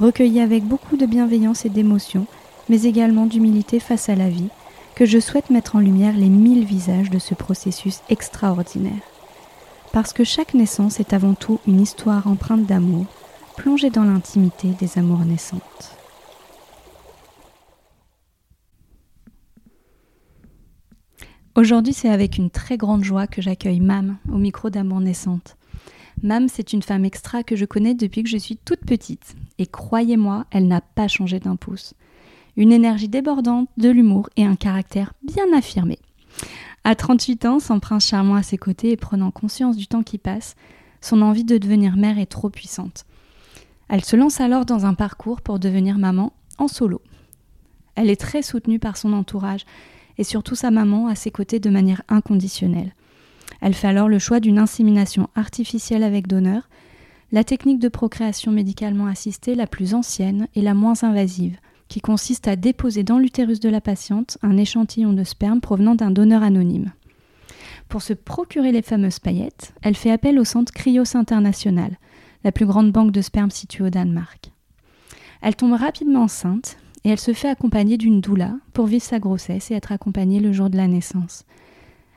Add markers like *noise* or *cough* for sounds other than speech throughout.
recueillis avec beaucoup de bienveillance et d'émotion, mais également d'humilité face à la vie, que je souhaite mettre en lumière les mille visages de ce processus extraordinaire. Parce que chaque naissance est avant tout une histoire empreinte d'amour, plongée dans l'intimité des amours naissantes. Aujourd'hui, c'est avec une très grande joie que j'accueille Mam au micro d'Amour Naissante. Mam, c'est une femme extra que je connais depuis que je suis toute petite. Et croyez-moi, elle n'a pas changé d'un pouce. Une énergie débordante, de l'humour et un caractère bien affirmé. À 38 ans, son prince charmant à ses côtés et prenant conscience du temps qui passe, son envie de devenir mère est trop puissante. Elle se lance alors dans un parcours pour devenir maman en solo. Elle est très soutenue par son entourage et surtout sa maman à ses côtés de manière inconditionnelle. Elle fait alors le choix d'une insémination artificielle avec donneur, la technique de procréation médicalement assistée la plus ancienne et la moins invasive, qui consiste à déposer dans l'utérus de la patiente un échantillon de sperme provenant d'un donneur anonyme. Pour se procurer les fameuses paillettes, elle fait appel au centre Cryos International, la plus grande banque de sperme située au Danemark. Elle tombe rapidement enceinte et elle se fait accompagner d'une doula pour vivre sa grossesse et être accompagnée le jour de la naissance.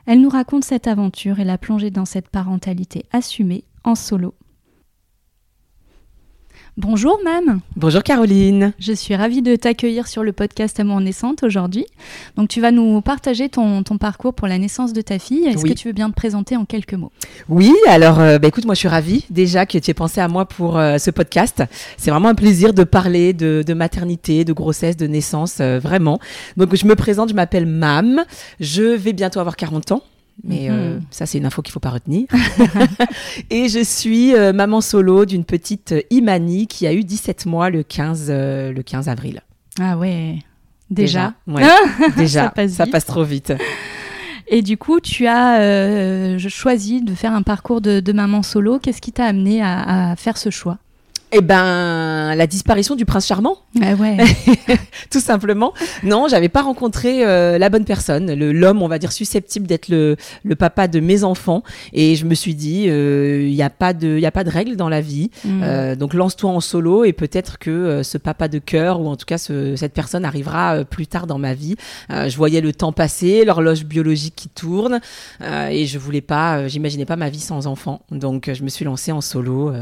Elle nous raconte cette aventure et la plongée dans cette parentalité assumée en solo. Bonjour Mam. Bonjour Caroline. Je suis ravie de t'accueillir sur le podcast Amour naissante aujourd'hui. Donc tu vas nous partager ton, parcours pour la naissance de ta fille. Est-ce que tu veux bien te présenter en quelques mots? Oui, alors euh, bah, écoute, moi je suis ravie déjà que tu aies pensé à moi pour euh, ce podcast. C'est vraiment un plaisir de parler de, maternité, de grossesse, de naissance, euh, vraiment. Donc je me présente, je m'appelle Mam. Je vais bientôt avoir 40 ans. Mais euh, mhm. ça, c'est une info qu'il faut pas retenir. *laughs* *laughs* et je suis euh, maman solo d'une petite euh, Imani qui a eu 17 mois le 15, le 15 avril. Ah ouais, déjà Déjà, *laughs* ça, passe trop vite. Et du coup, tu as choisi de faire un parcours de, maman solo. Qu'est-ce qui t'a amené à faire ce choix? Eh ben, la disparition du prince charmant. Ah ouais. *laughs* Tout simplement. Non, j'avais pas rencontré euh, la bonne personne, l'homme, on va dire, susceptible d'être le, le, papa de mes enfants. Et je me suis dit, il euh, n'y a pas de, il a pas de règles dans la vie. Mm. Euh, donc lance-toi en solo et peut-être que ce papa de cœur ou en tout cas ce, cette personne arrivera plus tard dans ma vie. je voyais le temps passer, l'horloge biologique qui tourne et je voulais pas, j'imaginais pas ma vie sans enfant. Donc je me suis lancée en solo,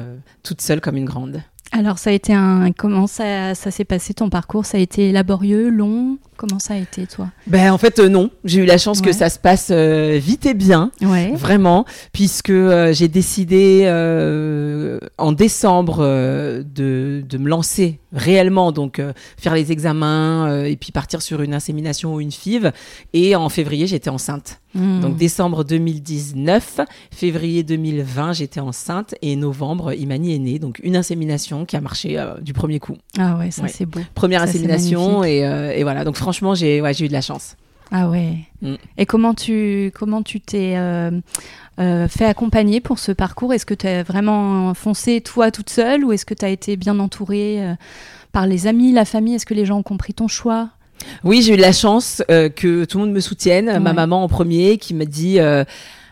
toute seule comme une grande. Alors, ça a été un. Comment ça, ça s'est passé ton parcours? Ça a été laborieux, long? Comment ça a été, toi Ben en fait, euh, non. J'ai eu la chance que ça se passe euh, vite et bien, ouais. vraiment, puisque euh, j'ai décidé en décembre de, de, me lancer réellement, donc faire les examens et puis partir sur une insémination ou une FIV. Et en février, j'étais enceinte. Hmm. Donc décembre 2019, février 2020, j'étais enceinte et novembre, Imani est née. Donc une insémination qui a marché du premier coup. Ah ouais, ça c'est beau. Première insémination et, et, voilà. Donc franchement, j'ai ouais, eu de la chance. Ah ouais. Mm. Et comment tu comment tu t'es euh, euh, fait accompagner pour ce parcours? Est-ce que tu as vraiment foncé toi toute seule ou est-ce que tu as été bien entourée euh, par les amis, la famille? Est-ce que les gens ont compris ton choix? Oui, j'ai eu de la chance que tout le monde me soutienne. Ma maman en premier qui m'a dit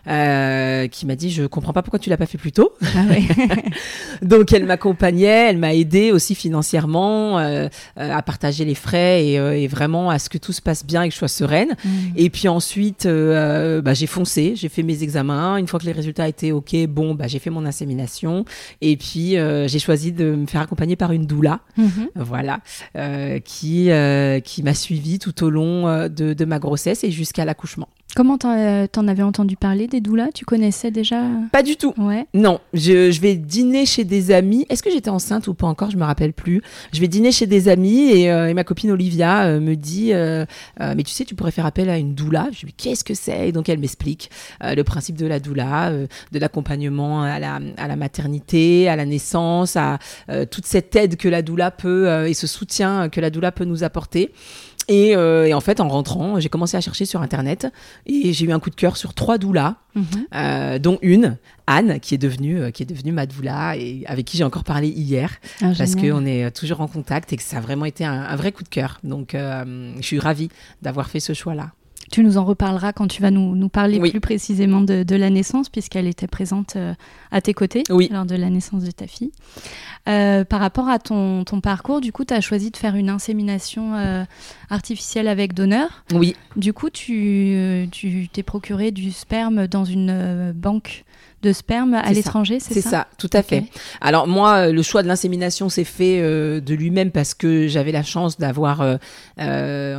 euh, qui m'a dit je comprends pas pourquoi tu l'as pas fait plus tôt. Ah ouais. *laughs* Donc elle m'accompagnait, elle m'a aidé aussi financièrement euh, euh, à partager les frais et, euh, et vraiment à ce que tout se passe bien et que je sois sereine. Mm. Et puis ensuite, euh, bah, j'ai foncé, j'ai fait mes examens. Une fois que les résultats étaient ok, bon, bah, j'ai fait mon insémination. Et puis euh, j'ai choisi de me faire accompagner par une doula, Mhm. voilà, euh, qui euh, qui m'a suivi tout au long de, de ma grossesse et jusqu'à l'accouchement. Comment t'en euh, t'en avais entendu parler des doulas? Tu connaissais déjà? Pas du tout. Ouais. Non, je, je vais dîner chez des amis. Est-ce que j'étais enceinte ou pas encore? Je me rappelle plus. Je vais dîner chez des amis et, euh, et ma copine Olivia euh, me dit euh, euh, Mais tu sais, tu pourrais faire appel à une doula. Je lui dis Qu'est-ce que c'est? Et donc elle m'explique euh, le principe de la doula, euh, de l'accompagnement à la, à la maternité, à la naissance, à euh, toute cette aide que la doula peut euh, et ce soutien que la doula peut nous apporter. Et, euh, et en fait, en rentrant, j'ai commencé à chercher sur Internet et j'ai eu un coup de cœur sur trois doulas Mhm. euh, dont une, Anne, qui est devenue, euh, qui est devenue ma doula et avec qui j'ai encore parlé hier Ah, parce qu'on est toujours en contact et que ça a vraiment été un, un vrai coup de cœur. Donc, je suis ravie d'avoir fait ce choix-là. Tu nous en reparleras quand tu vas nous, nous parler Oui. plus précisément de, de la naissance, puisqu'elle était présente euh, à tes côtés Oui. lors de la naissance de ta fille. Euh, par rapport à ton, ton parcours, du coup, tu as choisi de faire une insémination euh, artificielle avec donneur. Oui, Du coup, tu tu t'es procuré du sperme dans une banque de sperme à C'est ça. l'étranger, c'est ça, tout à fait. Alors moi, euh, le choix de l'insémination s'est fait euh, de lui-même parce que j'avais la chance d'avoir, euh,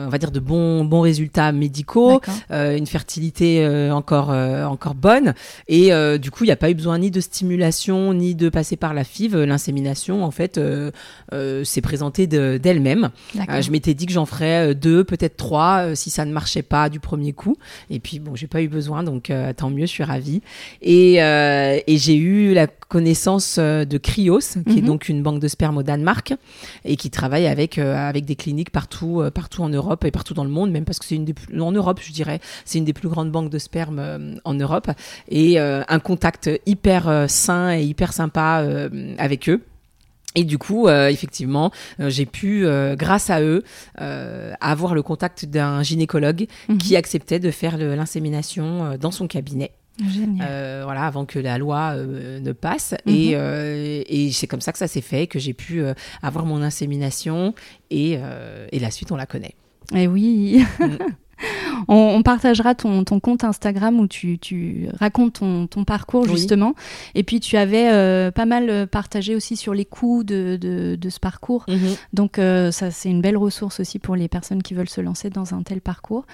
on va dire, de bons bons résultats médicaux. Euh, une fertilité encore encore bonne. Et du coup il n'y a pas eu besoin ni de stimulation ni de passer par la FIV. L'insémination en fait s'est présentée de- d'elle-même. Je m'étais dit que j'en ferais deux peut-être trois si ça ne marchait pas du premier coup. Et puis bon j'ai pas eu besoin donc tant mieux je suis ravie. Et, euh, et j'ai eu la connaissance euh, de Cryos qui est Mhm. donc une banque de sperme au Danemark et qui travaille avec euh, avec des cliniques partout euh, partout en Europe et partout dans le monde même parce que c'est une des plus, en Europe je dirais c'est une des plus grandes banques de sperme en Europe et un contact hyper sain et hyper sympa avec eux. Et du coup, euh, effectivement, euh, j'ai pu, euh, grâce à eux, avoir le contact d'un gynécologue Mhm. qui acceptait de faire l'insémination dans son cabinet. Génial. Euh, voilà, avant que la loi euh, ne passe. Mhm. Et, euh, et c'est comme ça que ça s'est fait, que j'ai pu avoir mon insémination. Et, et la suite, on la connaît. Eh oui. Mm. *laughs* on, on partagera ton, ton compte Instagram où tu, tu racontes ton, ton parcours Oui. justement. Et puis tu avais pas mal partagé aussi sur les coûts de, de, de ce parcours. Donc euh, ça c'est une belle ressource aussi pour les personnes qui veulent se lancer dans un tel parcours.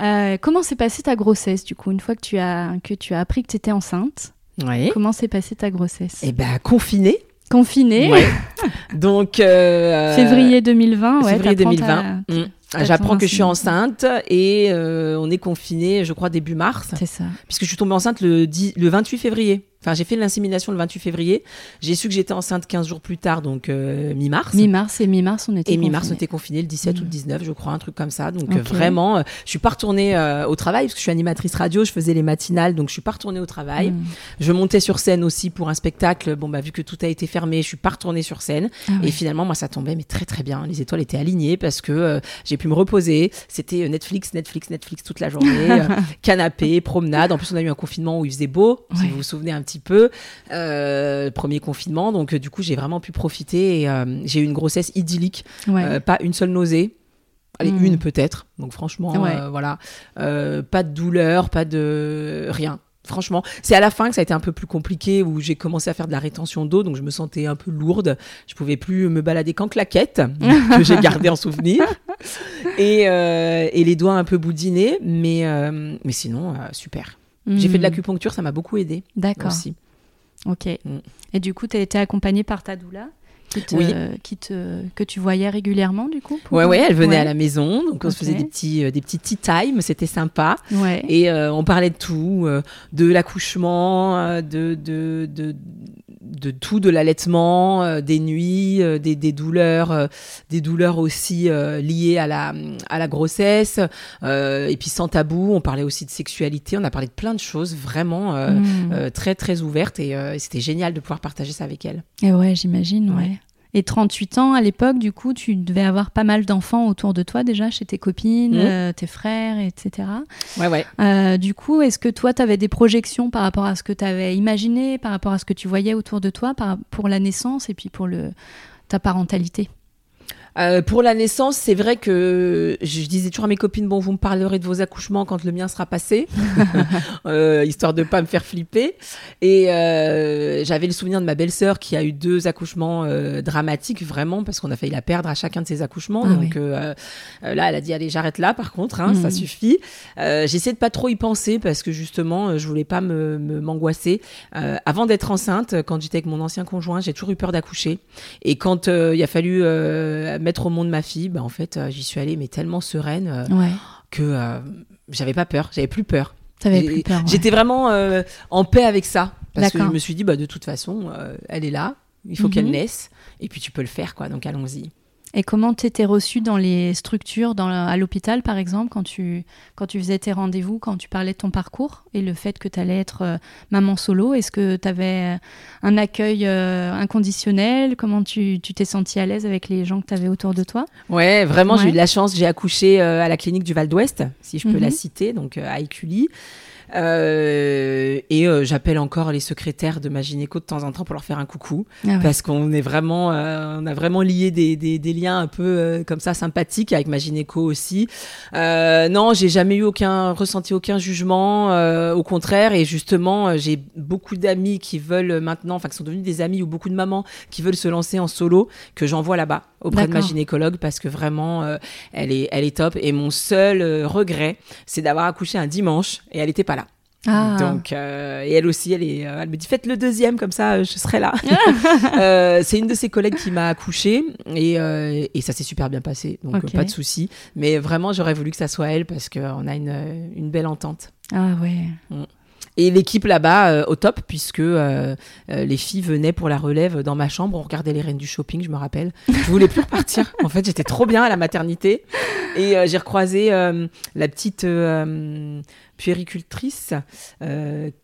Euh, comment s'est passée ta grossesse du coup une fois que tu as que tu as appris que tu étais enceinte? Oui. Comment s'est passée ta grossesse? Et ben, confinée. Confinée, Ouais. *laughs* Donc. euh, février 2020, ouais, février t'apprends 2020. ta- Mm. t'as J'apprends que je suis enceinte et euh, on est confiné, je crois, début mars, C'est ça. puisque je suis tombée enceinte le, 10 le 28 février. Enfin, j'ai fait l'insémination le 28 février. J'ai su que j'étais enceinte 15 jours plus tard, donc euh, mi-mars. Mi-mars et mi-mars on était Et mi-mars, on confinés. était confiné le 17 ou Mm. le 19, je crois, un truc comme ça. Donc euh, vraiment, euh, je suis pas retournée euh, au travail parce que je suis animatrice radio, je faisais les matinales, donc je suis pas retournée au travail. Mm. Je montais sur scène aussi pour un spectacle. Bon bah vu que tout a été fermé, je suis pas retournée sur scène. Ah Et finalement, moi, ça tombait mais très très bien. Les étoiles étaient alignées parce que j'ai pu me reposer. C'était Netflix, Netflix, Netflix toute la journée, *laughs* canapé, promenade. En plus, on a eu un confinement où il faisait beau, si Ouais. vous vous souvenez un petit peu. Euh, premier confinement, donc euh, du coup, j'ai vraiment pu profiter. Et euh, j'ai eu une grossesse idyllique, Ouais. Pas une seule nausée. Allez, Mm. une peut-être. Donc franchement, Ouais. voilà, pas de douleur, pas de rien. Franchement, c'est à la fin que ça a été un peu plus compliqué où j'ai commencé à faire de la rétention d'eau, donc je me sentais un peu lourde. Je pouvais plus me balader qu'en claquettes, *laughs* que j'ai gardé en souvenir, et, euh, et les doigts un peu boudinés, mais mais sinon euh, super. J'ai fait de l'acupuncture, ça m'a beaucoup aidé D'accord. aussi. Ok. Mm. Et du coup, tu as été accompagnée par ta doula qui te, Oui. qui te, que tu voyais régulièrement, du coup pour- Ouais, elle venait Ouais. à la maison, donc on se faisait des petits, euh, des petits tea time, c'était sympa. Ouais. Et euh, on parlait de tout, euh, de l'accouchement, de, de, de, de tout, de l'allaitement, euh, des nuits, euh, des, des douleurs, euh, des douleurs aussi liées à la, à la grossesse. et puis sans tabou, on parlait aussi de sexualité, on a parlé de plein de choses vraiment Mm. très très ouvertes et, et c'était génial de pouvoir partager ça avec elle. Et ouais, j'imagine, ouais. Ouais. Et 38 ans, à l'époque, du coup, tu devais avoir pas mal d'enfants autour de toi déjà, chez tes copines, Mhm. euh, tes frères, etc. Ouais, ouais. Euh, du coup, est-ce que toi, tu avais des projections par rapport à ce que tu avais imaginé, par rapport à ce que tu voyais autour de toi par- pour la naissance et puis pour le, ta parentalité? Euh, pour la naissance, c'est vrai que je disais toujours à mes copines bon, vous me parlerez de vos accouchements quand le mien sera passé, *laughs* Euh, histoire de pas me faire flipper. Et euh, j'avais le souvenir de ma belle-sœur qui a eu deux accouchements dramatiques, vraiment, parce qu'on a failli la perdre à chacun de ses accouchements. Ah Donc là, elle a dit allez, j'arrête là. Par contre, hein, Mhm. ça suffit. Euh, J'essaie de pas trop y penser parce que justement, je voulais pas me m'angoisser. Avant d'être enceinte, quand j'étais avec mon ancien conjoint, j'ai toujours eu peur d'accoucher. Et quand il a fallu mettre au monde ma fille, bah, en fait, euh, j'y suis allée, mais tellement sereine euh, Ouais. que euh, j'avais pas peur, j'avais plus peur. Ouais. J'étais vraiment euh, en paix avec ça. Parce que je me suis dit, bah, de toute façon, euh, elle est là, il faut Mhm. qu'elle naisse, et puis tu peux le faire, quoi. Donc allons-y. Et comment t'étais reçue dans les structures, dans la- à l'hôpital par exemple, quand tu, quand tu faisais tes rendez-vous, quand tu parlais de ton parcours et le fait que tu allais être euh, maman solo? Est-ce que tu avais un accueil euh, inconditionnel? Comment tu tu t'es sentie à l'aise avec les gens que tu avais autour de toi? Ouais, vraiment, j'ai eu de la chance. J'ai accouché euh, à la clinique du Val d'Ouest, si je peux Mhm. la citer, donc euh, à Écully. Euh, et euh, j'appelle encore les secrétaires de ma gynéco de temps en temps pour leur faire un coucou. Ah ouais. parce qu'on est vraiment, euh, on a vraiment lié des, des, des liens un peu comme ça sympathiques avec ma gynéco aussi. Non, j'ai jamais eu aucun ressenti aucun jugement, au contraire. Et justement, j'ai beaucoup d'amis qui veulent maintenant, enfin qui sont devenus des amis ou beaucoup de mamans qui veulent se lancer en solo que j'envoie là-bas auprès de ma gynécologue parce que vraiment, elle est, elle est top. Et mon seul regret, c'est d'avoir accouché un dimanche et elle était pas là. Ah. Donc, euh, et elle aussi, elle, est, euh, elle me dit faites le deuxième, comme ça euh, je serai là. *laughs* Euh, c'est une de ses collègues qui m'a accouché et, euh, et ça s'est super bien passé, donc pas de souci. Mais vraiment, j'aurais voulu que ça soit elle parce qu'on a une, une belle entente. Ah ouais. Et l'équipe là-bas euh, au top puisque euh, euh, les filles venaient pour la relève dans ma chambre, on regardait les reines du shopping, je me rappelle. Je voulais plus repartir. *laughs* en fait, j'étais trop bien à la maternité et j'ai recroisé la petite puéricultrice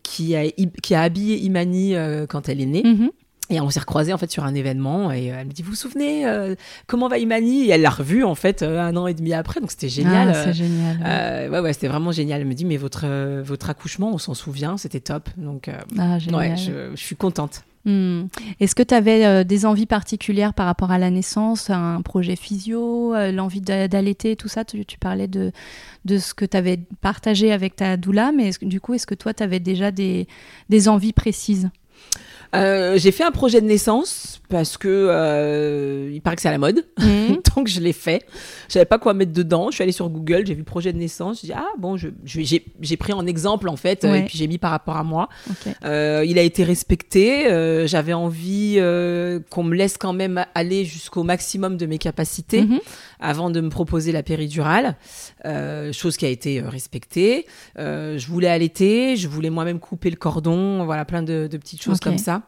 qui, a, qui a habillé Imani quand elle est née. Mhm. Et on s'est recroisés en fait sur un événement et euh, elle me dit vous vous souvenez euh, comment va Imani? Et elle l'a revue en fait euh, un an et demi après donc c'était génial. Ah, c'est génial. ouais. Ouais ouais c'était vraiment génial. Elle me dit mais votre votre accouchement on s'en souvient c'était top donc Ah, génial. ouais je, je suis contente. Hmm. Est-ce que tu avais des envies particulières par rapport à la naissance, un projet physio, l'envie d'a- d'allaiter, tout ça? Tu, tu parlais de, de ce que tu avais partagé avec ta doula, mais du coup, est-ce que toi, tu avais déjà des, des envies précises? Euh, j'ai fait un projet de naissance parce que euh, il paraît que c'est à la mode Mhm. *laughs* donc je l'ai fait. Je savais pas quoi mettre dedans. Je suis allée sur Google, j'ai vu projet de naissance. J'ai dit ah bon, je, je- j'ai, pris en exemple en fait, euh, Ouais. et puis j'ai mis par rapport à moi. Ok. Euh, il a été respecté. euh, j'avais envie euh, qu'on me laisse quand même aller jusqu'au maximum de mes capacités Mhm. Avant de me proposer la péridurale, euh, chose qui a été euh, respectée. Euh, je voulais allaiter, je voulais moi-même couper le cordon, voilà plein de, de petites choses comme ça.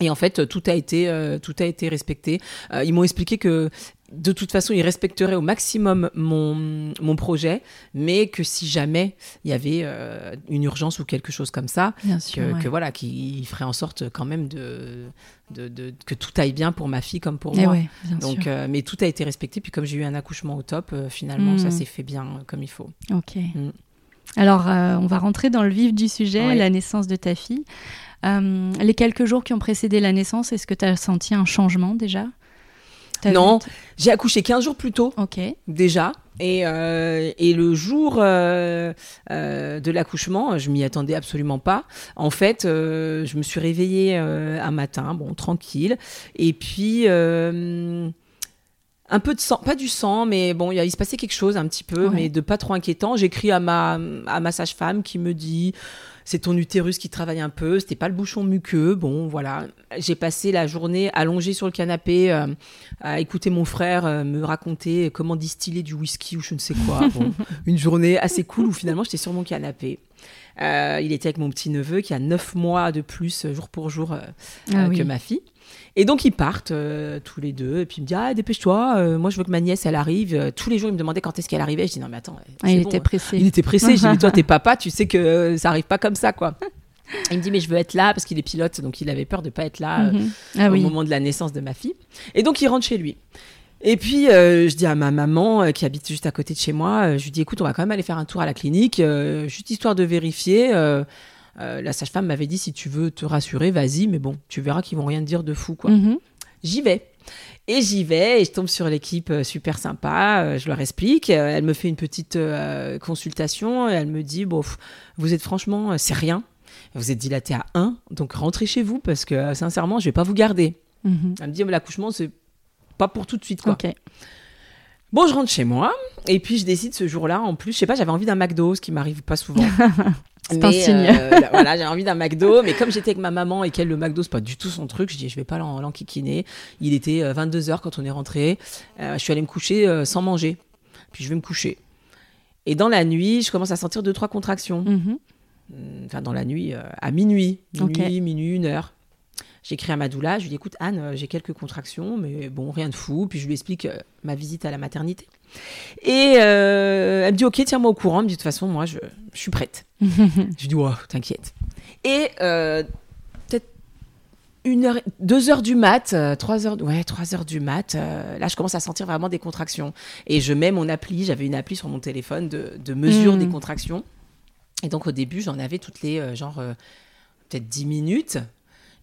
Et en fait, tout a été, euh, tout a été respecté. Euh, ils m'ont expliqué que de toute façon, ils respecteraient au maximum mon, mon projet, mais que si jamais il y avait euh, une urgence ou quelque chose comme ça, Bien que, sûr. ouais. que voilà, qu'ils feraient en sorte quand même de, de, de- que tout aille bien pour ma fille comme pour Eh moi. ouais, Donc, euh, mais tout a été respecté. Puis comme j'ai eu un accouchement au top, euh, finalement, ça s'est fait bien comme il faut. Ok. Mm. Alors, on va rentrer dans le vif du sujet, Ouais. la naissance de ta fille. Les quelques jours qui ont précédé la naissance, est-ce que tu as senti un changement déjà? Non. J'ai accouché 15 jours plus tôt Ok. déjà. Et, euh, et le jour euh, euh, de l'accouchement, je m'y attendais absolument pas. En fait, je me suis réveillée un matin, bon, tranquille. Et puis, un peu de sang, pas du sang, mais bon, il y a- il se passait quelque chose un petit peu, Ouais. mais de pas trop inquiétant. J'écris à ma, à ma sage-femme qui me dit c'est ton utérus qui travaille un peu, c'était pas le bouchon muqueux. Bon, voilà. J'ai passé la journée allongée sur le canapé euh, à écouter mon frère euh, me raconter comment distiller du whisky ou je ne sais quoi. Bon, *laughs* une journée assez cool où finalement j'étais sur mon canapé. Euh, il était avec mon petit neveu qui a 9 mois de plus jour pour jour Ah euh, oui. que ma fille. Et donc ils partent euh, tous les deux et puis il me dit ah dépêche-toi, euh, moi je veux que ma nièce elle arrive. Euh, tous les jours il me demandait quand est-ce qu'elle arrivait. Je dis non mais attends. Ah, il bon, était hein. pressé. Il était pressé. J'ai dit toi *laughs* t'es papa, tu sais que ça arrive pas comme ça quoi. Il me dit mais je veux être là parce qu'il est pilote, donc il avait peur de pas être là Mhm. Ah au oui. moment de la naissance de ma fille. Et donc il rentre chez lui. Et puis euh, je dis à ma maman euh, qui habite juste à côté de chez moi, euh, je lui dis écoute on va quand même aller faire un tour à la clinique, juste histoire de vérifier. Euh, la sage-femme m'avait dit si tu veux te rassurer, vas-y, mais bon, tu verras qu'ils vont rien te dire de fou quoi. Mhm. J'y vais. Et j'y vais et je tombe sur l'équipe euh, super sympa. euh, je leur explique. elle me fait une petite euh, consultation et elle me dit bon, vous êtes franchement, c'est rien. Vous êtes dilaté à 1, donc rentrez chez vous parce que sincèrement, je vais pas vous garder. Mhm. Elle me dit mais l'accouchement, c'est pas pour tout de suite quoi. Bon, je rentre chez moi et puis je décide ce jour-là, en plus, je sais pas, j'avais envie d'un McDo, ce qui m'arrive pas souvent. *laughs* C'est un signe. euh, *laughs* voilà, j'avais envie d'un McDo, mais comme j'étais avec ma maman et qu'elle, le McDo, c'est pas du tout son truc, je dis, je vais pas l'en- l'enquiquiner. Il était 22h quand on est rentré. Euh, je suis allée me coucher euh, sans manger. Puis je vais me coucher. Et dans la nuit, je commence à sentir deux, trois contractions. Mhm. Enfin, dans la nuit, euh, à minuit. Minuit, minuit, une heure. J'écris à ma doula, je lui dis écoute Anne, euh, j'ai quelques contractions, mais bon, rien de fou. Puis je lui explique euh, ma visite à la maternité. Et euh, elle me dit ok, tiens-moi au courant. Elle me dit de toute façon, moi, je, je suis prête. *laughs* je lui dis ouais, t'inquiète. Et euh, peut-être une heure, deux heures du mat, trois heures, ouais, trois heures du mat. euh, là, je commence à sentir vraiment des contractions. Et je mets mon appli. J'avais une appli sur mon téléphone de, de mesure Mm. des contractions. Et donc au début, j'en avais toutes les euh, genre euh, peut-être 10 minutes.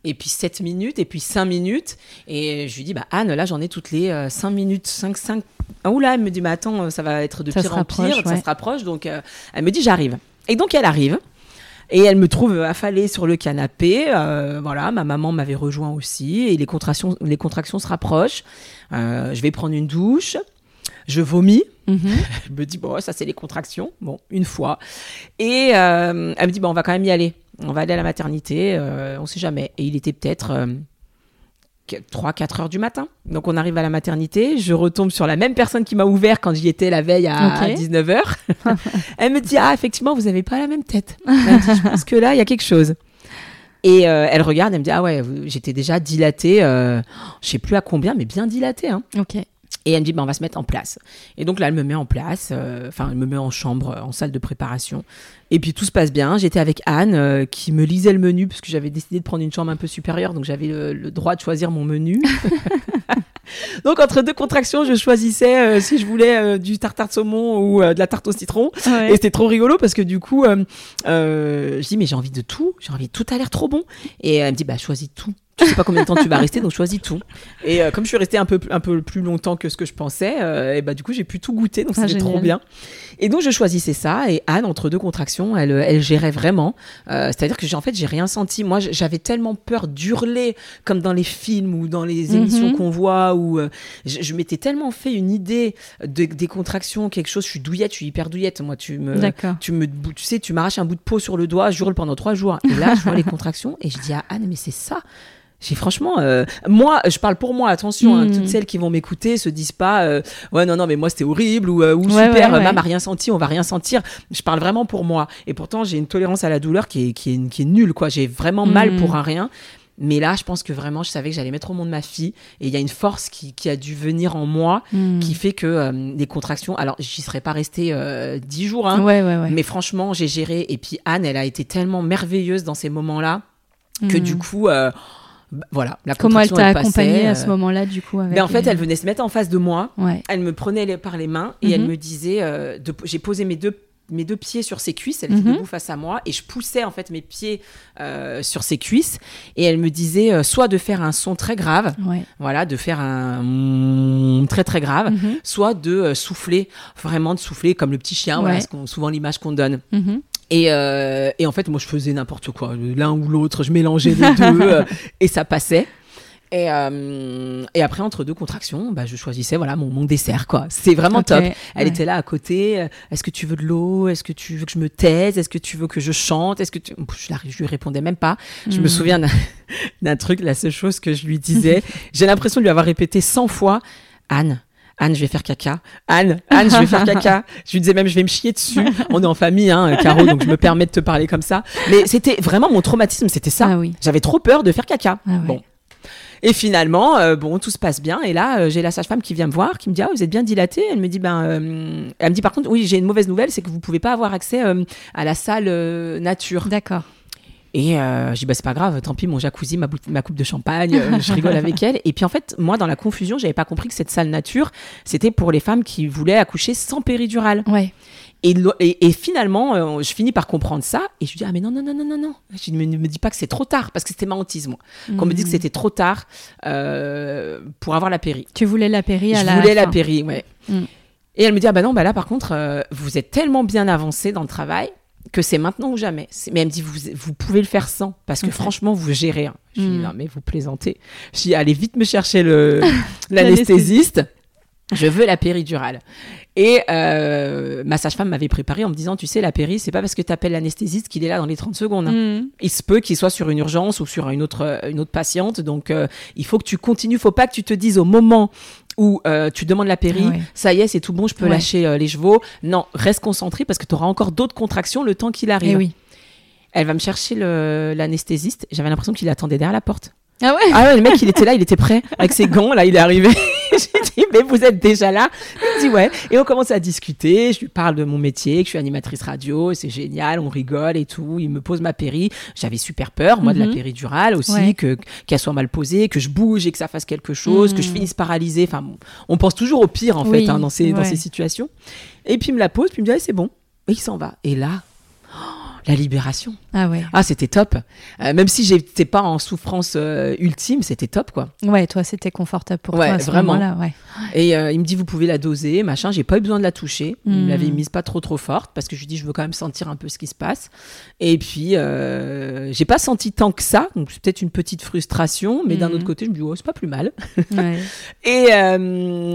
Et puis 7 minutes, et puis 5 minutes. Et je lui dis, bah Anne, là j'en ai toutes les euh, 5 minutes, 5, 5. Ah, oula, elle me dit, mais attends, ça va être de Ça pire en pire, rapproche, ça ouais. se rapproche. Donc euh, elle me dit, j'arrive. Et donc elle arrive. Et elle me trouve affalée sur le canapé. euh, voilà, ma maman m'avait rejoint aussi. Et les contractions, les contractions se rapprochent. Euh, je vais prendre une douche. Je vomis. Mhm. *laughs* Je me dis, bon, ça, c'est les contractions. Bon, une fois. Et elle me dit, bon, on va quand même y aller. On va aller à la maternité. euh, on sait jamais. Et il était peut-être 3-4 heures du matin. Donc, on arrive à la maternité. Je retombe sur la même personne qui m'a ouvert quand j'y étais la veille à, Ok. 19 heures. *laughs* elle me dit, ah, effectivement, vous n'avez pas la même tête. Elle me dit, je pense que là, il y a quelque chose. Et euh, elle regarde, elle me dit, ah ouais, j'étais déjà dilatée, euh, je sais plus à combien, mais bien dilatée. Hein. Ok. Et elle me dit, bah, on va se mettre en place. Et donc là, elle me met en place, euh, enfin, elle me met en chambre, euh, en salle de préparation. Et puis tout se passe bien. J'étais avec Anne, euh, qui me lisait le menu, parce que j'avais décidé de prendre une chambre un peu supérieure, donc j'avais le, le droit de choisir mon menu. *laughs* donc entre deux contractions, je choisissais euh, si je voulais du tartare de saumon ou de la tarte au citron. Et c'était trop rigolo parce que du coup, je dis mais j'ai envie de tout, j'ai envie, tout a l'air trop bon. Et elle me dit bah choisis tout. Tu sais pas combien de temps tu vas rester, donc choisis tout. Et euh, comme je suis restée un peu, un peu plus longtemps que ce que je pensais, euh, et bah du coup j'ai pu tout goûter, donc Ah, c'était trop bien. Et donc je choisissais ça. Et Anne, entre deux contractions, elle, elle gérait vraiment. Euh, C'est-à-dire que en fait j'ai rien senti. Moi j'avais tellement peur d'hurler comme dans les films ou dans les émissions Mhm. qu'on voit où euh, je, je m'étais tellement fait une idée de, des contractions, quelque chose. Je suis douillette, je suis hyper douillette. Moi tu me tu me, tu sais, tu m'arraches un bout de peau sur le doigt, je hurle pendant trois jours. Et là, je vois les *laughs* contractions et je dis à Anne, mais c'est ça. J'ai franchement, euh, moi, je parle pour moi. Attention, hein, toutes celles qui vont m'écouter se disent pas, euh, ouais, non, non, mais moi c'était horrible ou, euh, ou Ouais, super, ouais, ouais. a rien senti, on va rien sentir. Je parle vraiment pour moi. Et pourtant, j'ai une tolérance à la douleur qui est, qui est, qui est nulle, quoi. J'ai vraiment mal Mm. pour un rien. Mais là, je pense que vraiment, je savais que j'allais mettre au monde ma fille. Et il y a une force qui, qui a dû venir en moi, Mhm. qui fait que euh, les contractions. Alors, j'y serais pas restée euh, dix jours, hein, Ouais, ouais, ouais. mais franchement, j'ai géré. Et puis Anne, elle a été tellement merveilleuse dans ces moments-là que du coup, euh, voilà. La Comment elle t'a accompagnée à euh, ce moment-là, du coup avec ben, en fait, les- elle venait se mettre en face de moi. Ouais. Elle me prenait les- par les mains et elle Mhm. me disait euh, J'ai posé mes deux mes deux pieds sur ses cuisses, elle était Mhm. debout face à moi et je poussais en fait mes pieds euh, sur ses cuisses et elle me disait euh, soit de faire un son très grave, Ouais. voilà, de faire un mm, très très grave, Mhm. soit de euh, souffler, vraiment de souffler comme le petit chien, voilà, Ouais. souvent l'image qu'on donne. Mhm. Et, euh, et en fait, moi, je faisais n'importe quoi, l'un ou l'autre, je mélangeais les deux *laughs* euh, et ça passait. Et, euh, et après, entre deux contractions, bah, je choisissais voilà mon, mon dessert, quoi. C'est vraiment top. Elle ouais. était là à côté. euh, Est-ce que tu veux de l'eau? Est-ce que tu veux que je me taise? Est-ce que tu veux que je chante? Est-ce que tu... je, lui répondais même pas. Je me Mhm. souviens d'un- *laughs* d'un truc, la seule chose que je lui disais, *laughs* j'ai l'impression de lui avoir répété 100 fois Anne. Anne, je vais faire caca. Anne, Anne, je vais faire caca. *laughs* Je lui disais même, je vais me chier dessus. On est en famille, hein, Caro, donc je me permets de te parler comme ça. Mais c'était vraiment mon traumatisme, c'était ça. Ah oui. J'avais trop peur de faire caca. Ah ouais. Bon. Et finalement, euh, bon, tout se passe bien. Et là, euh, j'ai la sage-femme qui vient me voir, qui me dit, ah, vous êtes bien dilatée? Elle me dit, ben, euh, elle me dit, par contre, oui, j'ai une mauvaise nouvelle, c'est que vous pouvez pas avoir accès à la salle nature. D'accord. Et euh, je dis bah c'est pas grave, tant pis mon jacuzzi, ma, coupe de champagne, euh, je rigole avec elle. Et puis en fait moi dans la confusion j'avais pas compris que cette salle nature c'était pour les femmes qui voulaient accoucher sans péridurale. Ouais. Et, lo- et, et finalement euh, je finis par comprendre ça et je lui dis ah mais non non non non non non. Je dis, mais ne me dis pas que c'est trop tard parce que c'était ma hantise moi. Qu'on me dit que Mhm. c'était trop tard euh, pour avoir la péri. Tu voulais la péri à Je la voulais la péri, ouais. Mm. Et elle me dit ah bah non bah là par contre euh, vous êtes tellement bien avancé dans le travail que c'est maintenant ou jamais. Mais elle me dit vous vous pouvez le faire sans parce que franchement vous gérez. hein. Je dis Mm. non mais vous plaisantez. Je dis allez vite me chercher *laughs* l'anesthésiste. Je veux la péridurale. Et euh, ma sage-femme m'avait préparé en me disant, tu sais, la péri, c'est pas parce que tu appelles l'anesthésiste qu'il est là dans les 30 secondes. hein. Mhm. Il se peut qu'il soit sur une urgence ou sur une autre, une autre patiente. Donc, euh, il faut que tu continues. faut pas que tu te dises au moment où euh, tu demandes la péri, Ouais. ça y est, c'est tout bon, je peux Ouais. lâcher euh, les chevaux. Non, reste concentré parce que tu auras encore d'autres contractions le temps qu'il arrive. Eh oui. Elle va me chercher l'anesthésiste. J'avais l'impression qu'il attendait derrière la porte. Ah ouais? Ah ouais, le mec, il était là, il était prêt avec ses gants. Là, il est arrivé. *laughs* J'ai dit, mais vous êtes déjà là Il me dit, ouais. Et on commence à discuter. Je lui parle de mon métier, que je suis animatrice radio. C'est génial, on rigole et tout. Il me pose ma péri. J'avais super peur, moi, de la Mhm. péridurale aussi, Ouais. que qu'elle soit mal posée, que je bouge et que ça fasse quelque chose, que je Mhm. finisse paralysée. Enfin, on pense toujours au pire, en Oui, fait, hein, dans, ces, dans ces situations. Et puis, il me la pose, puis il me dit, ah, c'est bon. Et il s'en va. Et là, la libération. Ah ouais. Ah, c'était top. Euh, même si j'étais pas en souffrance euh, ultime, c'était top, quoi. Ouais, toi, c'était confortable pour Ouais, toi à ce vraiment. ouais. Et euh, il me dit, vous pouvez la doser, machin. J'ai pas eu besoin de la toucher. Il Mm. me l'avait mise pas trop, trop forte parce que je lui dis, je veux quand même sentir un peu ce qui se passe. Et puis, j'ai pas senti tant que ça. Donc, c'est peut-être une petite frustration. Mais d'un Mm. autre côté, je me dis, oh, c'est pas plus mal. Ouais. *laughs* Et,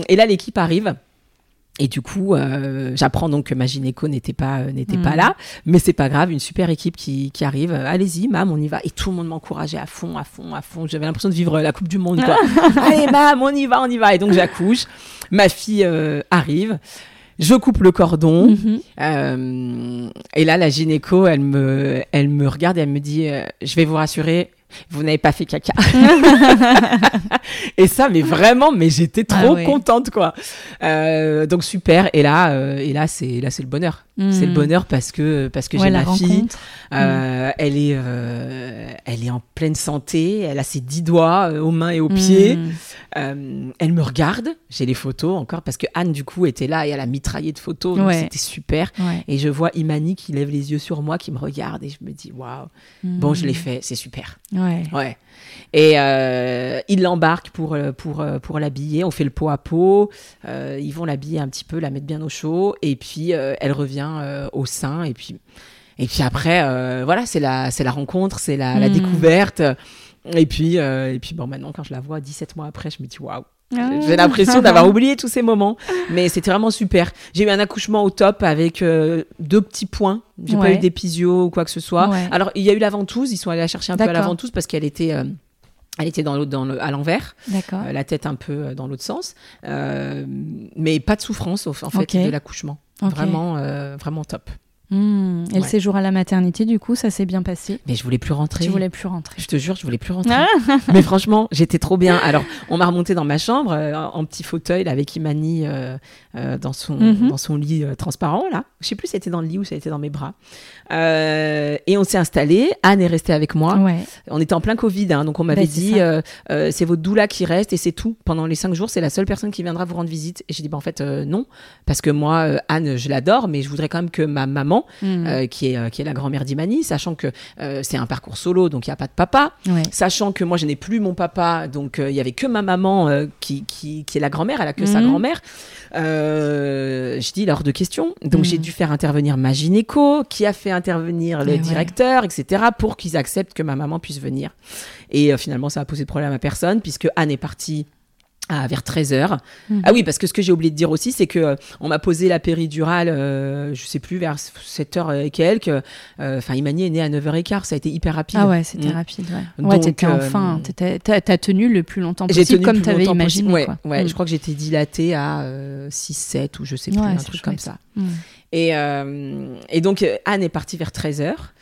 et là, l'équipe arrive. Et du coup, euh, j'apprends donc que ma gynéco n'était pas euh, n'était pas Mhm. là, mais c'est pas grave, une super équipe qui, qui arrive. Euh, Allez-y, mam, on y va. Et tout le monde m'encourageait à fond, à fond, à fond. J'avais l'impression de vivre la Coupe du Monde, quoi. *laughs* Allez, mam, on y va, on y va. Et donc j'accouche. Ma fille euh, arrive. Je coupe le cordon. Euh, et là, la gynéco, elle me, elle me regarde et elle me dit euh, Je vais vous rassurer, vous n'avez pas fait caca. *laughs* et ça, mais vraiment, mais j'étais trop Ah ouais. contente, quoi. Euh, donc super. Et là, euh, et là, c'est là, c'est le bonheur. C'est le Mhm. bonheur parce que parce que Ouais, j'ai la ma fille. Euh, Elle est, euh, elle est en pleine santé. Elle a ses dix doigts euh, aux mains et aux pieds. Euh, elle me regarde. J'ai les photos encore parce que Anne du coup était là et elle a mitraillé de photos. Ouais. C'était super. Ouais. Et je vois Imani qui lève les yeux sur moi, qui me regarde et je me dis waouh. Bon, je l'ai fait, c'est super. Ouais. Ouais. Et il l'embarque pour, pour, pour l'habiller. On fait le pot à pot. Ils vont l'habiller un petit peu, la mettre bien au chaud. Et puis, elle revient euh, au sein. Et puis, et puis après, euh, voilà, c'est la, c'est la rencontre, c'est la, la Mm. découverte. Et puis, euh, et puis bon, maintenant, quand je la vois 17 mois après, je me dis waouh. Ah. J'ai l'impression *laughs* d'avoir oublié tous ces moments, mais c'était vraiment super. J'ai eu un accouchement au top avec euh, deux petits points. J'ai pas Ouais. eu d'épisio ou quoi que ce soit. Ouais. Alors il y a eu la ventouse, ils sont allés la chercher un peu à la ventouse parce qu'elle était, euh, elle était dans l'autre, dans le, à l'envers, euh, la tête un peu dans l'autre sens, Euh, mais pas de souffrance en fait Ok. de l'accouchement. Vraiment, euh, vraiment top. Mhm. Et le séjour à la maternité, du coup, ça s'est bien passé? Mais je voulais plus rentrer. Tu voulais plus rentrer. Je te jure, je voulais plus rentrer. Ah. *laughs* Mais franchement, j'étais trop bien. Alors, on m'a remonté dans ma chambre euh, en petit fauteuil là, avec Imani euh, euh, dans son Mhm. dans son lit euh, transparent là. Je sais plus si c'était dans le lit ou si c'était dans mes bras. Euh, et on s'est installé. Anne est restée avec moi. Ouais. On était en plein Covid, hein, donc on m'avait Bah, c'est dit c'est votre doula qui reste et c'est tout. Pendant les cinq jours, c'est la seule personne qui viendra vous rendre visite. Et j'ai dit bah en fait non, parce que moi Anne, je l'adore, mais je voudrais quand même que ma maman, Mhm. qui est qui est la grand-mère d'Imani, sachant que c'est un parcours solo, donc il y a pas de papa, Ouais. sachant que moi je n'ai plus mon papa, donc il y avait que ma maman qui, qui qui est la grand-mère, elle a que sa Mhm. grand-mère. Euh, je dis hors de question, donc j'ai dû faire intervenir ma gynéco, qui a fait intervenir le ouais. directeur, etc., pour qu'ils acceptent que ma maman puisse venir. Et euh, finalement, ça a posé de problème à personne, puisque Anne est partie à vers 13h. Mhm. Ah oui, parce que ce que j'ai oublié de dire aussi, c'est que euh, on m'a posé la péridurale, euh, je sais plus, vers 7h et quelques. Euh, Enfin, Imani est née à 9h15, ça a été hyper rapide. Ah ouais, c'était Mm. rapide. Ouais, Donc, ouais t'étais euh, enfin, t'étais- t'as tenu le plus longtemps possible comme t'avais imaginé. Ouais, quoi. ouais, Mm. je crois que j'étais dilatée à 6-7 ou je sais plus, Ouais, un truc comme chouette. ça. Mm. Et, euh, et donc, euh, Anne est partie vers 13h.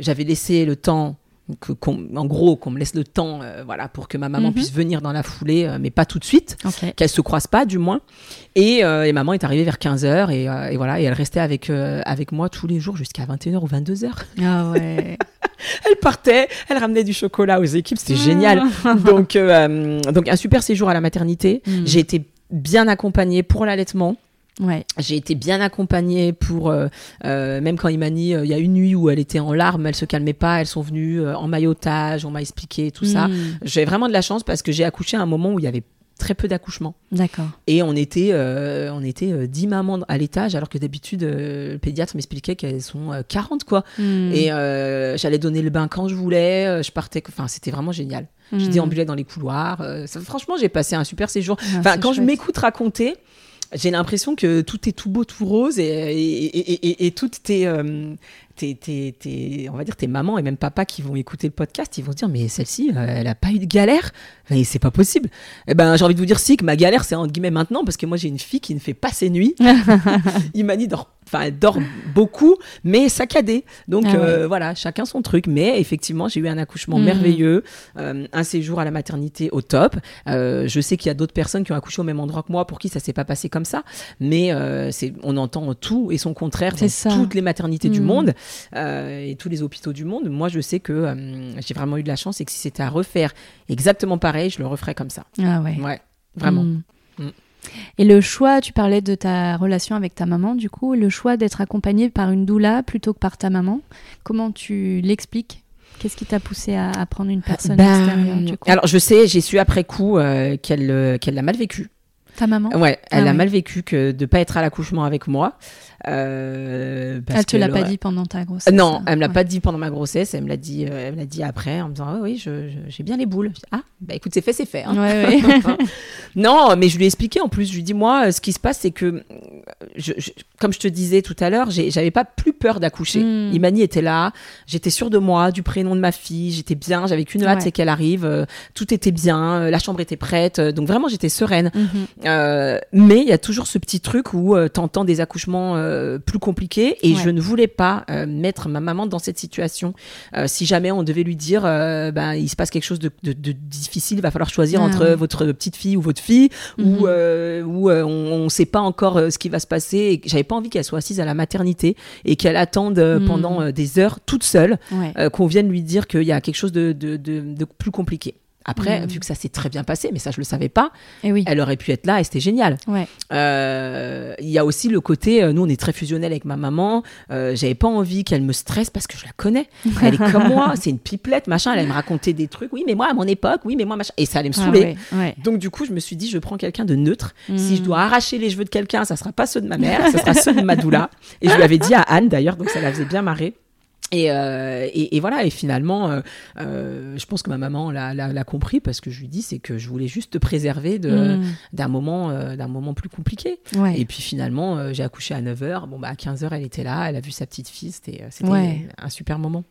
J'avais laissé le temps, que, en gros, qu'on me laisse le temps euh, voilà, pour que ma maman Mhm. puisse venir dans la foulée, euh, mais pas tout de suite, Ok. qu'elle se croise pas du moins. Et, euh, et maman est arrivée vers 15h et, et voilà, et elle restait avec, avec moi tous les jours jusqu'à 21h ou 22h. Ah ouais. *laughs* elle partait, elle ramenait du chocolat aux équipes, c'était génial. *laughs* Donc, euh, donc un super séjour à la maternité. Mm. J'ai été bien accompagnée pour l'allaitement. Ouais. J'ai été bien accompagnée pour euh, euh, même quand Imani, euh, il y a une nuit où elle était en larmes, elle se calmait pas, elles sont venues euh, en maillotage, on m'a expliqué tout ça. Mm. J'ai vraiment de la chance parce que j'ai accouché à un moment où il y avait très peu d'accouchements D'accord. et on était euh, on était euh, 10 mamans à l'étage alors que d'habitude euh, le pédiatre m'expliquait qu'elles sont euh, 40 quoi. Mm. Et euh, j'allais donner le bain quand je voulais, euh, je partais enfin c'était vraiment génial. Je Mm. déambulais dans les couloirs, euh, ça- franchement, j'ai passé un super séjour. Ah, Enfin, quand je m'écoute raconter, j'ai l'impression que tout est tout beau, tout rose et, et, et, toutes tes, euh, tes, tes, tes- on va dire tes mamans et même papa qui vont écouter le podcast, ils vont se dire mais celle-ci, euh, elle a pas eu de galère, et c'est pas possible. Eh ben, j'ai envie de vous dire si que ma galère c'est entre guillemets maintenant parce que moi j'ai une fille qui ne fait pas ses nuits. *laughs* Imani dort, enfin elle dort beaucoup, mais saccadée. Donc Ah ouais. euh, voilà, chacun son truc. Mais effectivement, j'ai eu un accouchement Mhm. merveilleux, euh, un séjour à la maternité au top. Euh, je sais qu'il y a d'autres personnes qui ont accouché au même endroit que moi pour qui ça s'est pas passé comme ça, mais c'est, on entend tout et son contraire dans ça. toutes les maternités du Mhm. monde et tous les hôpitaux du monde. Moi, je sais que j'ai vraiment eu de la chance et que si c'était à refaire exactement pareil, je le referais comme ça. Ah ouais. Ouais, vraiment. Mm. Et le choix, tu parlais de ta relation avec ta maman, du coup, le choix d'être accompagné par une doula plutôt que par ta maman, comment tu l'expliques? Qu'est-ce qui t'a poussé à, à prendre une personne Ben, extérieure du coup? alors je sais, j'ai su après coup euh, qu'elle euh, qu'elle l'a mal vécu. Ta maman? Ouais, elle Ah a mal vécu que de pas être à l'accouchement avec moi. Euh, parce Elle te l'a pas dit pendant ta grossesse Non, elle me l'a Ouais. pas dit pendant ma grossesse, elle me l'a dit, euh, elle me l'a dit après en me disant ah oui, j'ai bien les boules. Dis, ah bah écoute c'est fait c'est fait. hein. Ouais, *laughs* ouais. non, mais je lui ai expliqué en plus. Je lui ai dit moi, euh, ce qui se passe c'est que, euh, je- je- comme je te disais tout à l'heure, j'avais pas plus peur d'accoucher. Mm. Imani était là, j'étais sûre de moi, du prénom de ma fille, j'étais bien, j'avais qu'une hâte c'est qu'elle arrive, euh, tout était bien, la chambre était prête, donc vraiment j'étais sereine. Mhm. Euh, mais il y a toujours ce petit truc où tu t'entends des accouchements euh, plus compliqués et Ouais. je ne voulais pas euh, mettre ma maman dans cette situation. Euh, si jamais on devait lui dire, euh, ben il se passe quelque chose de, de- de difficile, il va falloir choisir Ah entre votre petite fille ou votre fille, Mhm. ou euh, euh, on ne sait pas encore euh, ce qui va se passer. J'avais pas envie qu'elle soit assise à la maternité et qu'elle attende euh, Mhm. pendant euh, des heures toute seule Ouais. euh, qu'on vienne lui dire qu'il y a quelque chose de- de plus compliqué. Après, Mhm. vu que ça s'est très bien passé, mais ça je le savais pas, Et oui. elle aurait pu être là et c'était génial. Ouais. Euh, Il y a aussi le côté, euh, nous on est très fusionnels avec ma maman. Euh, J'avais pas envie qu'elle me stresse parce que je la connais. Elle est comme moi, *laughs* c'est une pipelette, machin. Elle allait me raconter des trucs. Oui, mais moi à mon époque, oui, mais moi machin. Et ça allait me Ah saouler. ouais, ouais. Donc du coup, je me suis dit, je prends quelqu'un de neutre. Si Mm. je dois arracher les cheveux de quelqu'un, ça sera pas ceux de ma mère, ça sera ceux de ma doula. Et je lui avais dit à Anne d'ailleurs, donc ça la faisait bien marrer. Et, euh, et, et voilà, et finalement, euh, euh, je pense que ma maman l'a- compris parce que je lui dis, c'est que je voulais juste te préserver Mm. d'un moment, d'un moment plus compliqué. Ouais. Et puis finalement, j'ai accouché à 9h. Bon, bah, à 15h, elle était là, elle a vu sa petite fille. C'était Ouais. un super moment.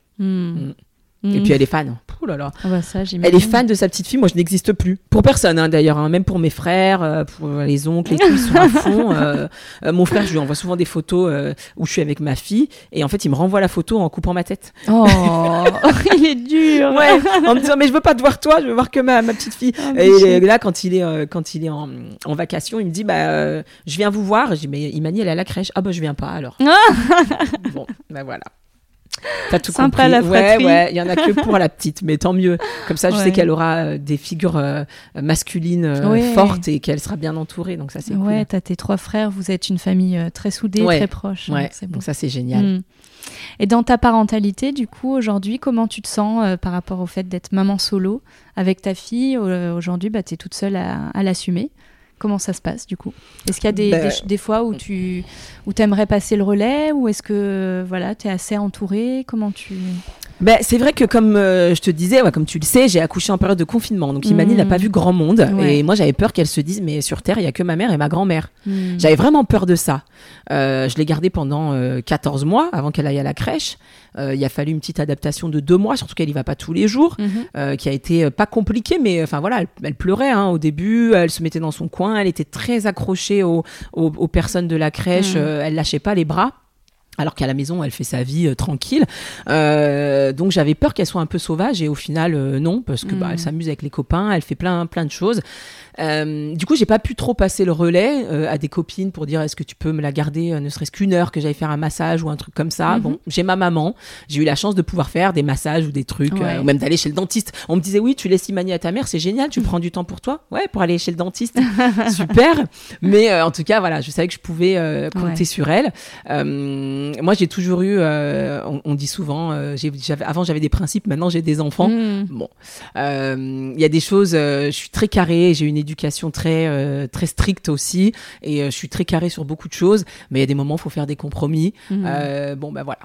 Et Mm. puis elle est fan. Ouh là là. Ah bah ça, Elle est fan de sa petite fille. Moi, je n'existe plus. Pour personne, hein, d'ailleurs. hein. Même pour mes frères, euh, pour les oncles et tout, ils sont à *laughs* fond. Euh, euh, mon frère, je lui envoie souvent des photos euh, où je suis avec ma fille. Et en fait, il me renvoie la photo en coupant ma tête. Oh, *laughs* il est dur. Ouais, en me disant, mais je veux pas te voir toi, je veux voir que ma, ma petite fille. Ah, et là, quand il est, euh, quand il est en, en vacation, il me dit, bah, euh, je viens vous voir. Je dis, mais Imani, elle est à la crèche. Ah, bah, je viens pas alors. *laughs* bon, bah voilà. T'as tout Sympa, compris. la ouais, fratrie. ouais, il y en a que pour la petite, mais tant mieux. Comme ça, je Ouais. sais qu'elle aura euh, des figures euh, masculines euh, Ouais. fortes et qu'elle sera bien entourée. Donc ça, c'est Ouais, t'as tes trois frères, vous êtes une famille euh, très soudée, Ouais. très proche. cool. Ouais, beau. donc ça, c'est génial. Mm. Et dans ta parentalité, du coup, aujourd'hui, comment tu te sens par rapport au fait d'être maman solo avec ta fille? Aujourd'hui, bah, tu es toute seule à, à l'assumer. Comment ça se passe, du coup? Est-ce qu'il y a des, Ben- des, des fois où tu où aimerais passer le relais Ou est-ce que voilà, tu es assez entourée Comment tu... Ben, c'est vrai que comme euh, je te disais, ouais, comme tu le sais, j'ai accouché en période de confinement. Donc Imani Mhm. n'a pas vu grand monde. Ouais. Et moi, j'avais peur qu'elle se dise, mais sur Terre, il y a que ma mère et ma grand-mère. Mm. J'avais vraiment peur de ça. Euh, je l'ai gardée pendant euh, 14 mois avant qu'elle aille à la crèche. Euh, il a fallu une petite adaptation de deux mois, surtout qu'elle y va pas tous les jours, Mhm. euh, qui a été euh, pas compliquée, mais enfin voilà, elle, elle pleurait hein, au début, elle se mettait dans son coin, elle était très accrochée aux, aux- aux personnes de la crèche, Mhm. euh, elle lâchait pas les bras. Alors qu'à la maison, elle fait sa vie euh, tranquille. Euh, donc j'avais peur qu'elle soit un peu sauvage et au final euh, non, parce que bah, elle Mm. s'amuse avec les copains, elle fait plein plein de choses. Euh, du coup, j'ai pas pu trop passer le relais euh, à des copines pour dire est-ce que tu peux me la garder, euh, ne serait-ce qu'une heure que j'aille faire un massage ou un truc comme ça. Mhm. Bon, j'ai ma maman, j'ai eu la chance de pouvoir faire des massages ou des trucs, Ouais. ou même d'aller chez le dentiste. On me disait oui, tu laisses Imani à ta mère, c'est génial, tu prends du temps pour toi, ouais, pour aller chez le dentiste, *laughs* super. Mais euh, en tout cas, voilà, je savais que je pouvais euh, compter Ouais. sur elle. Moi, j'ai toujours eu, euh, on, on dit souvent, euh, j'ai- j'avais- avant j'avais des principes, maintenant j'ai des enfants. Mm. Bon, euh, il y a des choses. je suis très carrée. J'ai une éducation très très stricte aussi, et je suis très carrée sur beaucoup de choses. Mais il y a des moments, il faut faire des compromis. Mm. Euh, bon, ben voilà.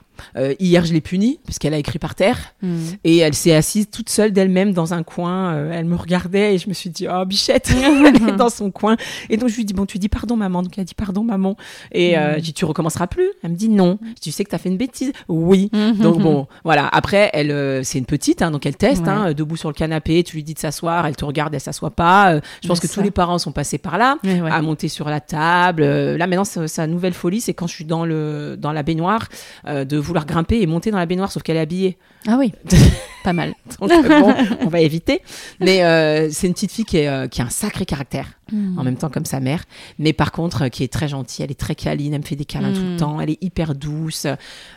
Hier, je l'ai punie parce qu'elle a écrit par terre Mm. et elle s'est assise toute seule d'elle-même dans un coin. Elle me regardait et je me suis dit, oh bichette, *laughs* elle est dans son coin. Et donc je lui dis, bon, tu dis pardon maman. Donc elle a dit pardon maman. Et euh, je dis, tu recommenceras plus? Elle me dit non. Tu sais que t'as fait une bêtise. Oui. Mhm. Donc bon, voilà. Après, elle, euh, c'est une petite, hein, donc elle teste, Ouais. hein, debout sur le canapé. Tu lui dis de s'asseoir, elle te regarde, elle s'assoit pas. Euh, je pense Mais que ça. tous les parents sont passés par là, Ouais, à monter sur la table. Euh, là maintenant, sa, nouvelle folie, c'est quand je suis dans le dans la baignoire, euh, de vouloir grimper et monter dans la baignoire, sauf qu'elle est habillée. Ah oui, *laughs* pas mal. *laughs* Donc bon, on va éviter. Mais euh, c'est une petite fille qui, est, euh, qui a un sacré caractère, Mm. en même temps comme sa mère. Mais par contre, euh, qui est très gentille, elle est très câline, elle me fait des câlins tout le Mm. temps, elle est hyper douce.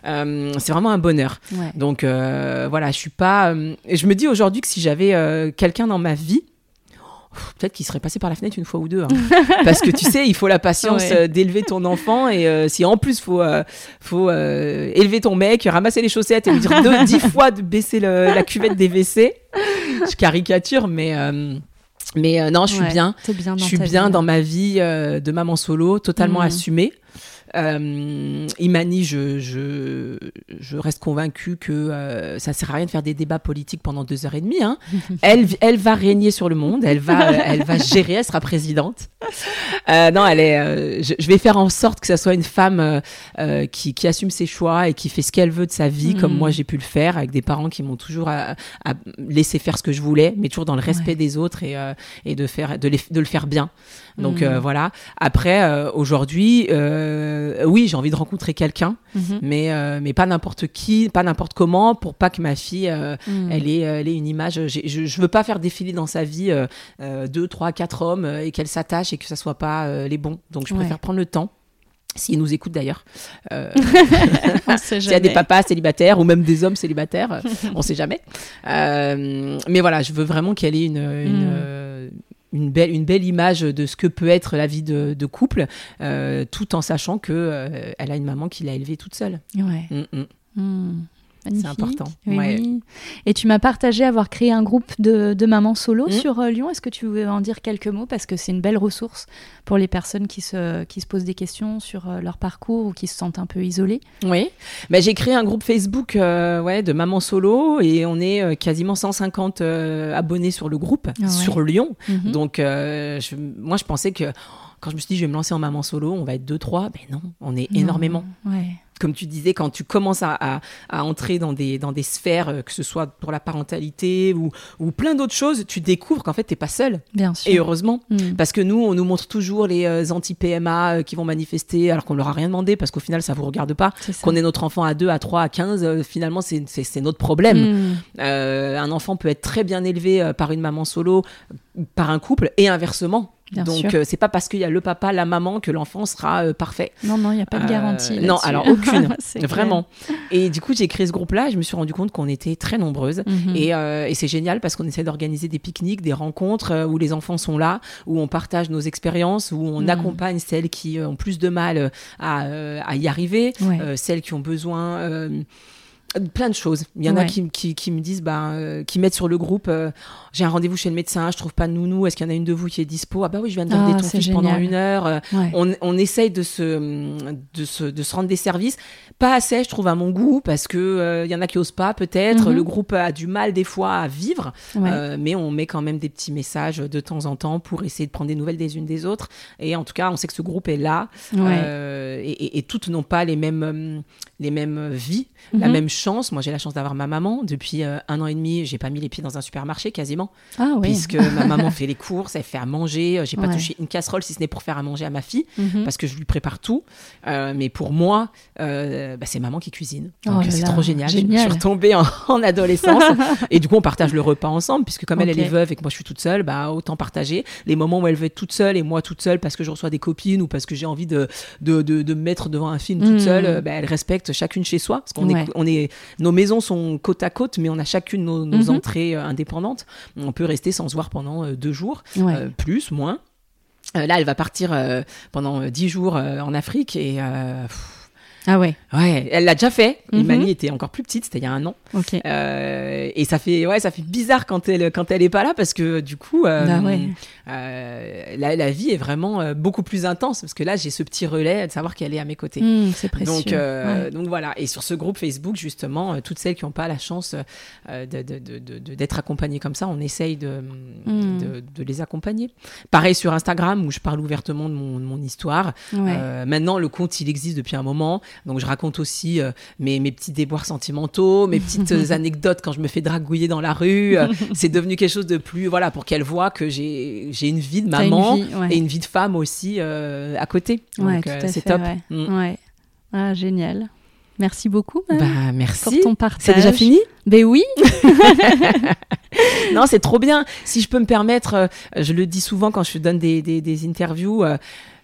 Euh, c'est vraiment un bonheur. Ouais. Donc euh, voilà, je suis pas. euh, et je me dis aujourd'hui que si j'avais euh, quelqu'un dans ma vie, peut-être qu'il serait passé par la fenêtre une fois ou deux. hein. *laughs* Parce que tu sais, il faut la patience Ouais. euh, d'élever ton enfant et euh, si en plus faut euh, faut euh, élever ton mec, ramasser les chaussettes et lui dire deux, dix fois de baisser le- la cuvette des WC. Je caricature, mais mais non, je suis Ouais. bien. Je suis bien vie, dans ma vie de maman solo, totalement Mhm. assumée. Euh, Imani, je, je, je reste convaincue que euh, ça sert à rien de faire des débats politiques pendant deux heures et demie. hein. *laughs* Elle, elle va régner sur le monde, elle va, *laughs* elle va gérer, elle sera présidente. Euh, non, elle est. je, je vais faire en sorte que ça soit une femme qui, qui assume ses choix et qui fait ce qu'elle veut de sa vie, comme Mhm. moi j'ai pu le faire, avec des parents qui m'ont toujours à, à laisser faire ce que je voulais, mais toujours dans le respect Ouais. des autres et, et de faire, de, les- de le faire bien. Donc Mhm. euh, voilà. Après, euh, aujourd'hui, euh, oui, j'ai envie de rencontrer quelqu'un, Mhm. mais mais pas n'importe qui, pas n'importe comment, pour pas que ma fille, Mm. elle ait, elle ait une image. Je, je veux pas faire défiler dans sa vie deux, trois, quatre hommes et qu'elle s'attache et que ça soit pas les bons. Donc je Ouais. préfère prendre le temps. S'ils nous écoutent d'ailleurs, euh, *laughs* s'il y a des papas célibataires ou même des hommes célibataires, on sait jamais. Euh, mais voilà, je veux vraiment qu'elle ait une, une, Mm. Une belle, une belle image de ce que peut être la vie de, de couple, euh, tout en sachant que euh, elle a une maman qui l'a élevée toute seule. Ouais. Mm, mm. Mm. Magnifique. important. Oui, Ouais. oui. Et tu m'as partagé avoir créé un groupe de, de mamans solo Mm. sur euh, Lyon. Est-ce que tu veux en dire quelques mots? Parce que c'est une belle ressource pour les personnes qui se, qui se posent des questions sur euh, leur parcours ou qui se sentent un peu isolées. Oui, bah, j'ai créé un groupe Facebook euh, ouais, de maman solo et on est quasiment 150 euh, abonnés sur le groupe, Ah ouais. sur Lyon. Mhm. Donc, euh, je- moi, je pensais que quand je me suis dit, je vais me lancer en maman solo, on va être deux, trois. Ben non, on est Non. énormément. Ouais. Comme tu disais, quand tu commences à, à- à entrer dans des, dans des sphères, euh, que ce soit pour la parentalité ou, ou plein d'autres choses, tu découvres qu'en fait, t'es pas seul. Bien sûr. Et heureusement. Mm. Parce que nous, on nous montre toujours les euh, anti-PMA euh, qui vont manifester alors qu'on leur a rien demandé parce qu'au final, ça vous regarde pas. Qu'on ait notre enfant à 2, à 3, à 15, euh, finalement, c'est notre problème. Mm. Euh, un enfant peut être très bien élevé par une maman solo, par un couple, et inversement. Bien Donc, euh, c'est pas parce qu'il y a le papa, la maman que l'enfant sera euh, parfait. Non, non, il n'y a pas de Euh, garantie. non, là-dessus. alors aucune. *laughs* Clair. Vraiment. Et du coup, j'ai créé ce groupe-là je me suis rendu compte qu'on était très nombreuses. Mhm. Et, euh, et c'est génial parce qu'on essaie d'organiser des pique-niques, des rencontres euh, où les enfants sont là, où on partage nos expériences, où on Mhm. accompagne celles qui euh, ont plus de mal euh, à, euh, à y arriver, Ouais. euh, celles qui ont besoin. Plein de choses. Il y en a qui, qui, qui me disent, bah, euh, qui mettent sur le groupe, euh, j'ai un rendez-vous chez le médecin, je trouve pas de nounou, est-ce qu'il y en a une de vous qui est dispo? Ah bah oui, je viens de garder Ah, ton fils pendant une heure. Euh, Ouais. on, on essaye de se, de, se, de se rendre des services. Pas assez, je trouve, à mon goût, parce que il y en a qui osent pas, peut-être. Mhm. Le groupe a du mal, des fois, à vivre. Ouais. Mais on met quand même des petits messages de temps en temps pour essayer de prendre des nouvelles des unes des autres. Et en tout cas, on sait que ce groupe est là. Et, et- et toutes n'ont pas les mêmes, les mêmes vies, la Mhm. même chance. Moi, j'ai la chance d'avoir ma maman. Depuis euh, un an et demi, j'ai pas mis les pieds dans un supermarché quasiment. Ah oui. Puisque ma maman fait les courses, elle fait à manger. Euh, J'ai pas Ouais. touché une casserole si ce n'est pour faire à manger à ma fille, Mhm. parce que je lui prépare tout. Euh, mais pour moi, euh, bah, c'est maman qui cuisine. Oh Donc c'est trop génial. Je- génial. Je suis retombée en, *laughs* en adolescence. *laughs* et du coup, on partage le repas ensemble, puisque comme elle, est veuve et que moi je suis toute seule, bah autant partager. Les moments où elle veut être toute seule et moi toute seule parce que je reçois des copines ou parce que j'ai envie de, de, de, de me mettre devant un film toute Mhm. seule, bah, elle respecte chacune chez soi. Parce qu'on Ouais. est, on est, nos maisons sont côte à côte, mais on a chacune nos, nos Mhm. entrées euh, indépendantes. On peut rester sans se voir pendant euh, deux jours, Ouais. euh, plus, moins. Là, elle va partir pendant dix jours en Afrique et pff, Ah ouais. ouais, elle l'a déjà fait. Imani était encore plus petite, c'était il y a un an. Ok. Euh, et ça fait ouais, ça fait bizarre quand elle quand elle est pas là parce que du coup, euh, Bah ouais. euh, la, la vie est vraiment euh, beaucoup plus intense parce que là, j'ai ce petit relais de savoir qu'elle est à mes côtés. Hmm, c'est précieux. Donc, Ouais. donc voilà. Et sur ce groupe Facebook, justement, toutes celles qui n'ont pas la chance d'être accompagnées comme ça, on essaye de, Mm. de, de les accompagner. Pareil sur Instagram où je parle ouvertement de mon, de mon histoire. Ouais. Maintenant, le compte, il existe depuis un moment. Donc, je raconte aussi euh, mes, mes petits déboires sentimentaux, mes petites euh, *laughs* anecdotes quand je me fais dragouiller dans la rue. Euh, *laughs* c'est devenu quelque chose de plus, voilà, pour qu'elle voit que j'ai une vie de maman vie, ouais. et une vie de femme aussi euh, à côté. Ouais, Donc, c'est top. ouais. Mm. Ouais. Ah, génial. Merci beaucoup Bah, pour merci. ton partage. C'est déjà fini? Ben oui. *laughs* Non, c'est trop bien. Si je peux me permettre, euh, je le dis souvent quand je donne des, des, des interviews, euh,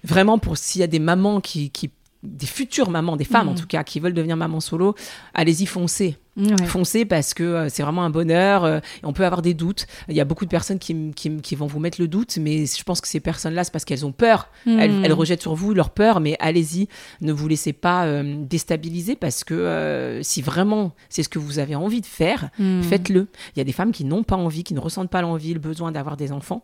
vraiment pour s'il y a des mamans qui, qui des futures mamans, des femmes en tout cas, qui veulent devenir maman solo, allez-y, foncez. Ouais. Foncez parce que euh, c'est vraiment un bonheur. euh, on peut avoir des doutes. Il y a beaucoup de personnes qui, qui, qui vont vous mettre le doute, mais je pense que ces personnes-là, c'est parce qu'elles ont peur. Elles, Hmm. elles rejettent sur vous leur peur, mais allez-y, ne vous laissez pas euh, déstabiliser parce que euh, si vraiment c'est ce que vous avez envie de faire, Hmm. faites-le. Il y a des femmes qui n'ont pas envie, qui ne ressentent pas l'envie, le besoin d'avoir des enfants.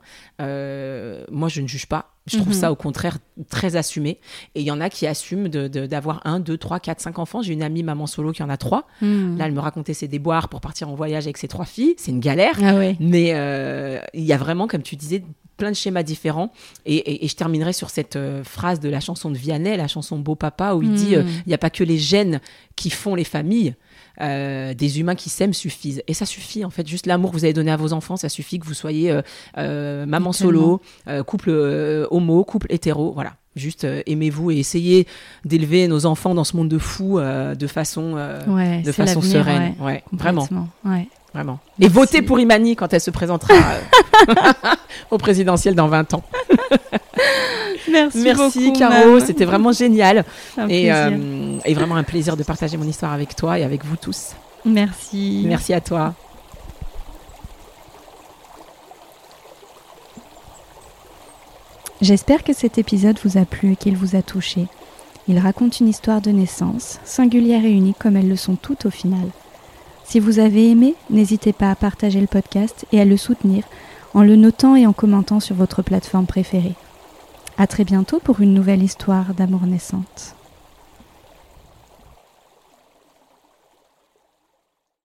Euh, moi, je ne juge pas. Je trouve Mhm. ça au contraire très assumé. Et il y en a qui assument de- de- d'avoir un, deux, trois, quatre, cinq enfants. J'ai une amie maman solo qui en a trois. Là, elle me racontait ses déboires pour partir en voyage avec ses trois filles. C'est une galère. Ah ouais. Mais euh, il y a vraiment, comme tu disais, plein de schémas différents. Et, et- et je terminerai sur cette euh, phrase de la chanson de Vianney, la chanson Beau Papa, où il dit Mm. euh, il n'y a pas que les gènes qui font les familles. euh, des humains qui s'aiment suffisent. Et ça suffit, en fait. Juste l'amour que vous avez donné à vos enfants, ça suffit que vous soyez maman solo, couple homo, couple hétéro. Voilà. Juste euh, aimez-vous et essayez d'élever nos enfants dans ce monde de fous euh, de façon, euh, Ouais, de façon sereine. ouais, Ouais, vraiment. Ouais. Vraiment. Et Merci. votez pour Imani quand elle se présentera *laughs* au présidentiel dans 20 ans. *laughs* Merci, Merci beaucoup, Caro, c'était vraiment génial. *laughs* Et vraiment un plaisir de partager mon histoire avec toi et avec vous tous. Merci. Merci à toi. J'espère que cet épisode vous a plu et qu'il vous a touché. Il raconte une histoire de naissance, singulière et unique comme elles le sont toutes au final. Si vous avez aimé, n'hésitez pas à partager le podcast et à le soutenir en le notant et en commentant sur votre plateforme préférée. À très bientôt pour une nouvelle histoire d'amour naissante.